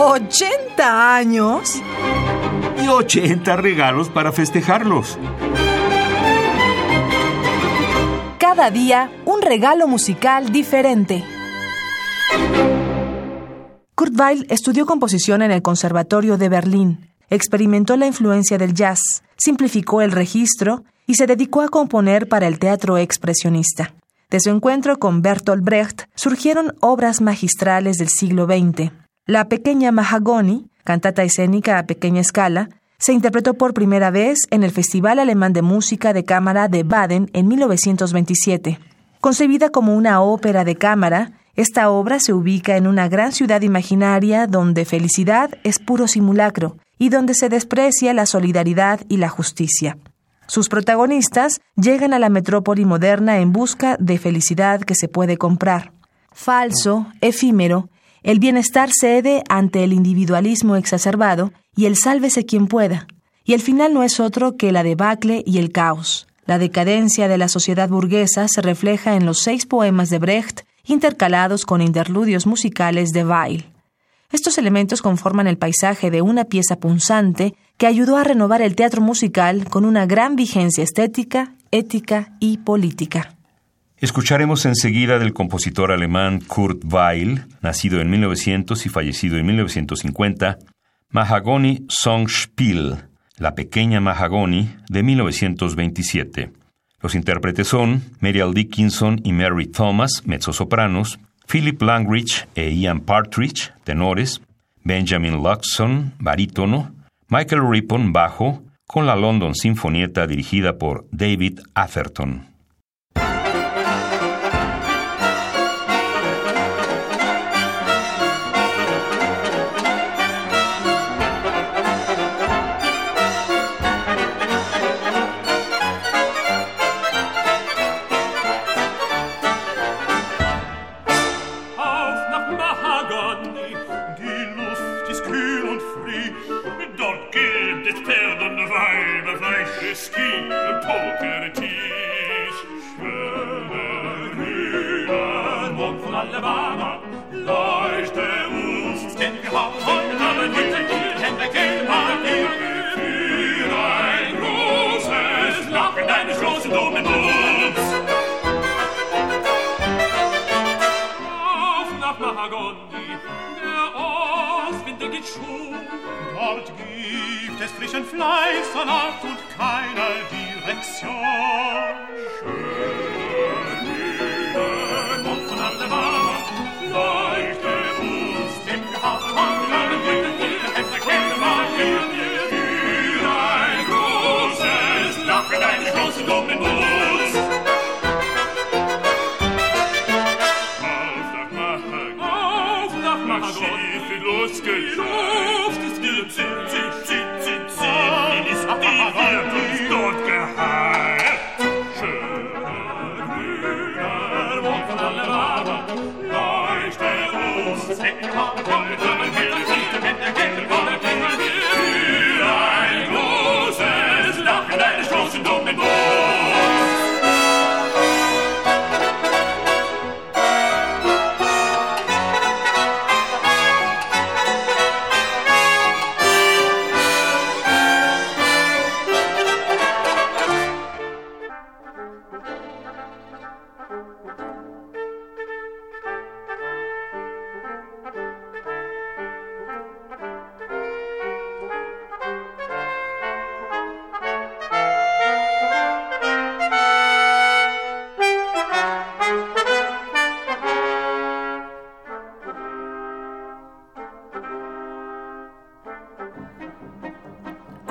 ¿80 años? Y 80 regalos para festejarlos. Cada día un regalo musical diferente. Kurt Weill estudió composición en el Conservatorio de Berlín, experimentó la influencia del jazz, simplificó el registro y se dedicó a componer para el teatro expresionista. De su encuentro con Bertolt Brecht surgieron obras magistrales del siglo XX. La pequeña Mahagoni, cantata escénica a pequeña escala, se interpretó por primera vez en el Festival Alemán de Música de Cámara de Baden en 1927. Concebida como una ópera de cámara, esta obra se ubica en una gran ciudad imaginaria donde felicidad es puro simulacro y donde se desprecia la solidaridad y la justicia. Sus protagonistas llegan a la metrópoli moderna en busca de felicidad que se puede comprar. Falso, efímero, el bienestar cede ante el individualismo exacerbado y el sálvese quien pueda. Y el final no es otro que la debacle y el caos. La decadencia de la sociedad burguesa se refleja en los seis poemas de Brecht intercalados con interludios musicales de Weil. Estos elementos conforman el paisaje de una pieza punzante que ayudó a renovar el teatro musical con una gran vigencia estética, ética y política. Escucharemos enseguida del compositor alemán Kurt Weill, nacido en 1900 y fallecido en 1950, Mahagoni Songspiel, La pequeña Mahagoni, de 1927. Los intérpretes son Muriel Dickinson y Mary Thomas, mezzosopranos, Philip Langridge e Ian Partridge, tenores, Benjamin Luxon, barítono, Michael Rippon, bajo, con la London Sinfonieta dirigida por David Atherton. spelende weiberfleisch, es gibt im Pokertisch. Schöne Rühren, von baba, leuchte uns den Gehauch. Heute haben wir den Hände mal für ein großes Lachen deines großen dummen Munds. Auf nach Mahagondi, der Ostwinde geht schon, dort geht des frischen Fleischs, Salat und keiner Direktion. Schöne Dinge, Kopf und an der Wand, leichte Wurst im Gehaben, Handlernen, Blicken, Wunder, Hemden, Kämpfen, Magier, für ein großes Lachen, eine große Domino's. losgescheit. Die Luft ist gezählt.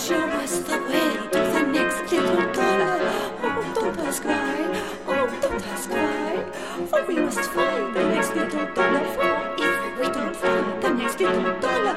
Show us the way to the next little dollar. Oh, don't ask why, oh, don't ask why. For we must find the next little dollar. For if we don't find the next little dollar,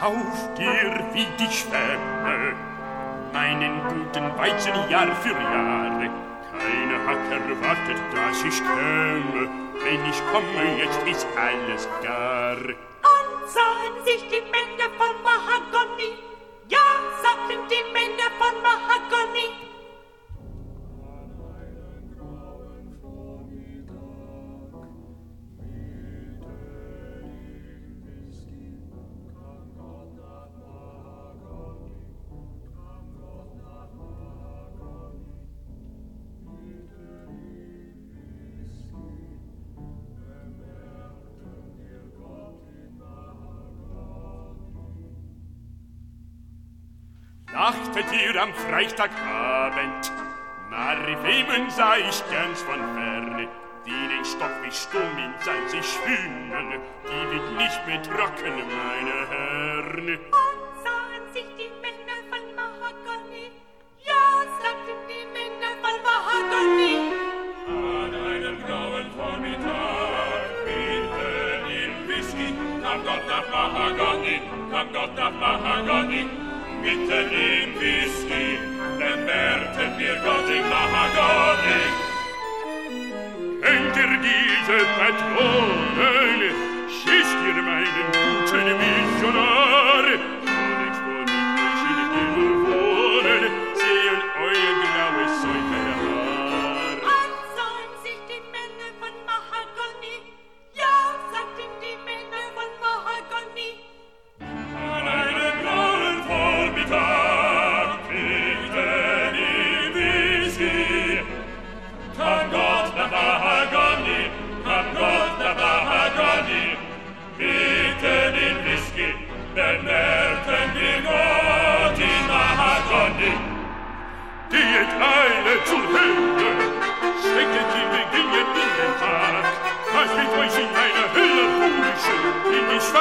Auf dir wie die Schwämme, meinen guten Weizen Jahr für Jahre. Keiner hat erwartet, dass ich käme, wenn ich komme, jetzt ist alles gar. Ansahen sich die Männer von Mahagoni, ja, sagten die Männer von Mahagoni. Ihr am Freitagabend, Marifemen sah ich ganz von ferne, die den Stoff wie stumm in salzig schwimmen, die wird nicht mehr trocken, meine Herren. Ansahen sich die Männer von Mahagoni, ja, sagten die Männer von Mahagoni. An einem grauen Vormittag, mitten im Whisky, kam Gott nach Mahagoni, kam Gott nach Mahagoni, Petronen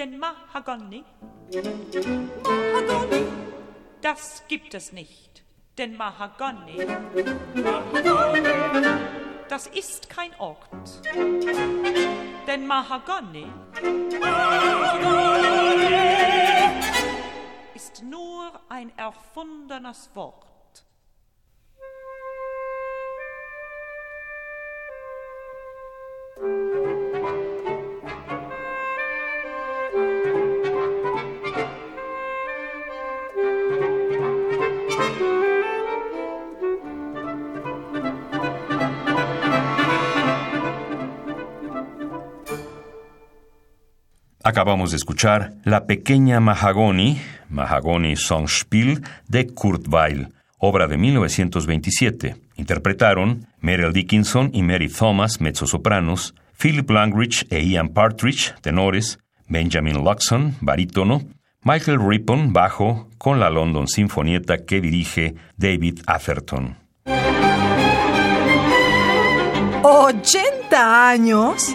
Denn Mahagoni, Mahagoni, das gibt es nicht. Denn Mahagoni, das ist kein Ort. Denn Mahagoni ist nur ein erfundenes Wort. Acabamos de escuchar La pequeña Mahagoni, Mahagoni Songspiel de Kurt Weill, obra de 1927. Interpretaron Meryl Dickinson y Mary Thomas, mezzosopranos, Philip Langridge e Ian Partridge, tenores, Benjamin Luxon, barítono, Michael Rippon, bajo, con la London Sinfonietta que dirige David Atherton. ¿80 años?